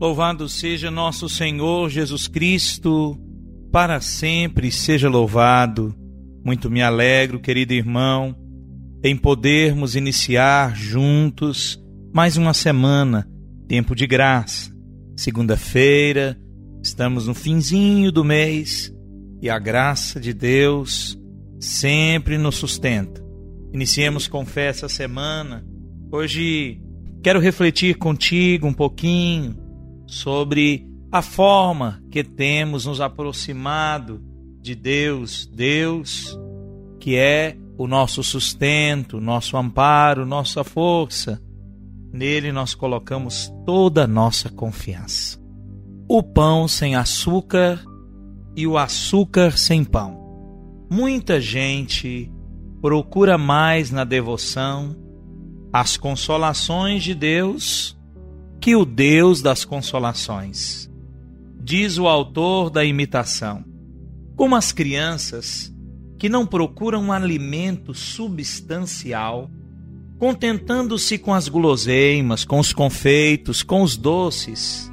Louvado seja nosso Senhor Jesus Cristo, para sempre seja louvado. Muito me alegro, querido irmão, em podermos iniciar juntos mais uma semana, tempo de graça. Segunda-feira, estamos no finzinho do mês e a graça de Deus sempre nos sustenta. Iniciemos com fé essa semana. Hoje quero refletir contigo um pouquinho sobre a forma que temos nos aproximado de Deus, Deus que é o nosso sustento, nosso amparo, nossa força. Nele nós colocamos toda a nossa confiança. O pão sem açúcar e o açúcar sem pão. Muita gente procura mais na devoção as consolações de Deus que o Deus das consolações. Diz o autor da imitação: Como as crianças que não procuram um alimento substancial, contentando-se com as guloseimas, com os confeitos, com os doces,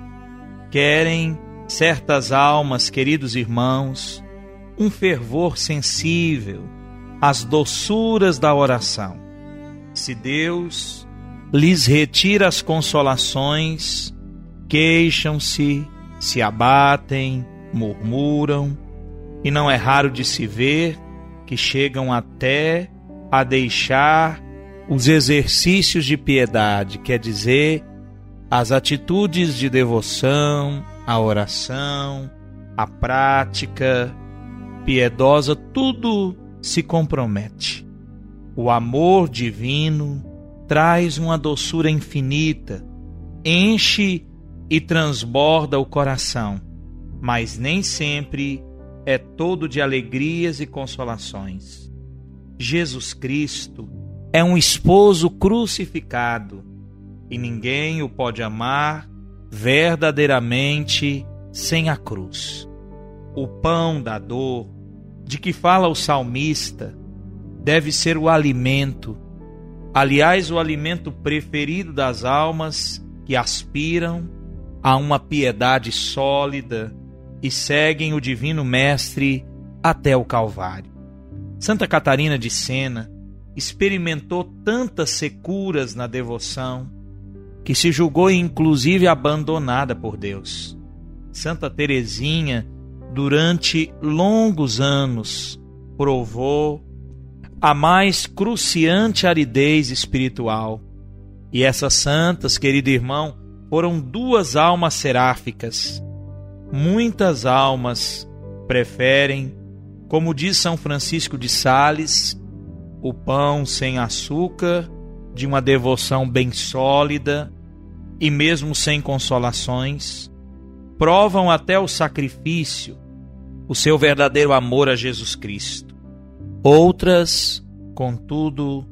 querem certas almas, queridos irmãos, um fervor sensível às doçuras da oração. Se Deus lhes retira as consolações, queixam-se, se abatem, murmuram, e não é raro de se ver que chegam até a deixar os exercícios de piedade, quer dizer, as atitudes de devoção, a oração, a prática piedosa, tudo se compromete. O amor divino traz uma doçura infinita, enche e transborda o coração, mas nem sempre é todo de alegrias e consolações. Jesus Cristo é um esposo crucificado e ninguém o pode amar verdadeiramente sem a cruz. O pão da dor, de que fala o salmista, deve ser o alimento aliás, o alimento preferido das almas que aspiram a uma piedade sólida e seguem o Divino Mestre até o Calvário. Santa Catarina de Sena experimentou tantas securas na devoção que se julgou inclusive abandonada por Deus. Santa Teresinha, durante longos anos, provou a mais cruciante aridez espiritual. E essas santas, querido irmão, foram duas almas seráficas. Muitas almas preferem, como diz São Francisco de Sales, o pão sem açúcar, de uma devoção bem sólida e mesmo sem consolações, provam até o sacrifício, o seu verdadeiro amor a Jesus Cristo. Outras, contudo,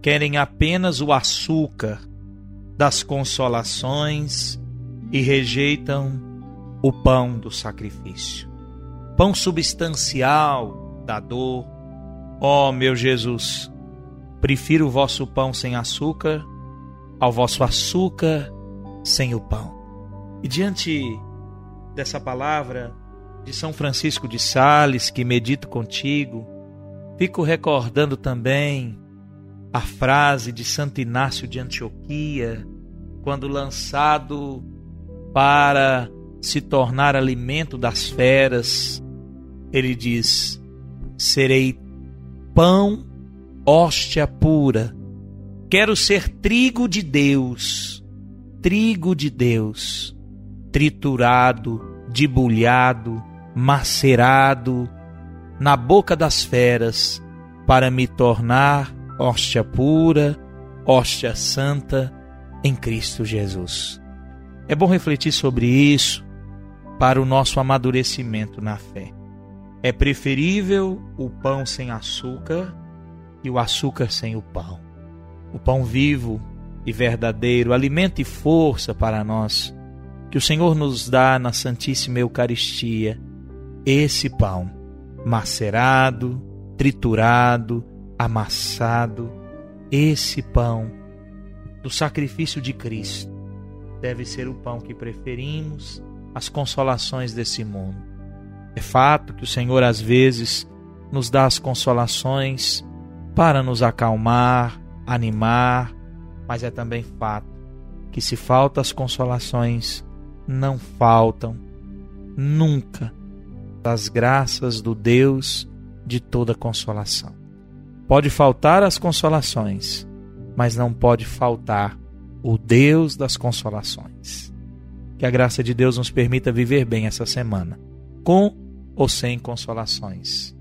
querem apenas o açúcar das consolações e rejeitam o pão do sacrifício. Pão substancial da dor. Ó oh, meu Jesus, prefiro o vosso pão sem açúcar ao vosso açúcar sem o pão. E diante dessa palavra de São Francisco de Sales, que medito contigo, Fico recordando também a frase de Santo Inácio de Antioquia, quando lançado para se tornar alimento das feras, ele diz: Serei pão, hóstia pura. Quero ser trigo de Deus, trigo de Deus, triturado, debulhado, macerado, na boca das feras, para me tornar hóstia pura hóstia santa em Cristo Jesus. É bom refletir sobre isso para o nosso amadurecimento na fé. É preferível o pão sem açúcar e o açúcar sem o pão. O pão vivo e verdadeiro, alimento e força para nós, que o Senhor nos dá na Santíssima Eucaristia, esse pão macerado, triturado, amassado, esse pão do sacrifício de Cristo deve ser o pão que preferimos às consolações desse mundo. É fato que o Senhor às vezes nos dá as consolações para nos acalmar, animar, mas é também fato que se faltam as consolações, não faltam nunca as graças do Deus de toda consolação. Pode faltar as consolações, mas não pode faltar o Deus das consolações. Que a graça de Deus nos permita viver bem essa semana, com ou sem consolações,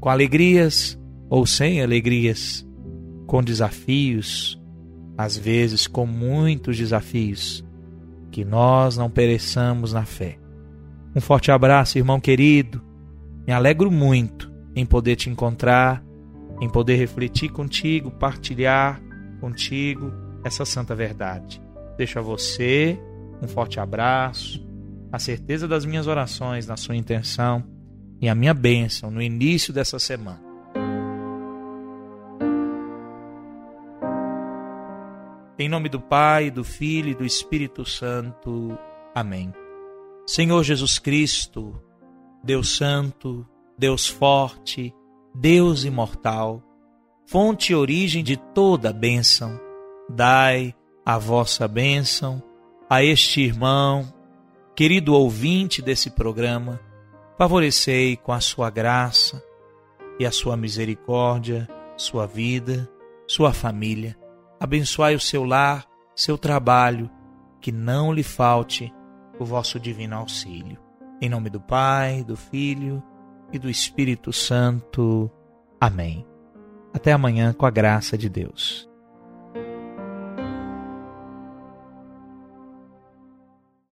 com alegrias ou sem alegrias, com desafios, às vezes com muitos desafios, que nós não pereçamos na fé. Um forte abraço, irmão querido. Me alegro muito em poder te encontrar, em poder refletir contigo, partilhar contigo essa santa verdade. Deixo a você um forte abraço, a certeza das minhas orações na sua intenção e a minha bênção no início dessa semana. Em nome do Pai, do Filho e do Espírito Santo. Amém. Senhor Jesus Cristo, Deus Santo, Deus forte, Deus imortal, fonte e origem de toda bênção, dai a vossa bênção a este irmão, querido ouvinte desse programa, favorecei com a sua graça e a sua misericórdia sua vida, sua família. Abençoai o seu lar, seu trabalho, que não lhe falte o vosso divino auxílio. Em nome do Pai, do Filho e do Espírito Santo. Amém. Até amanhã, com a graça de Deus.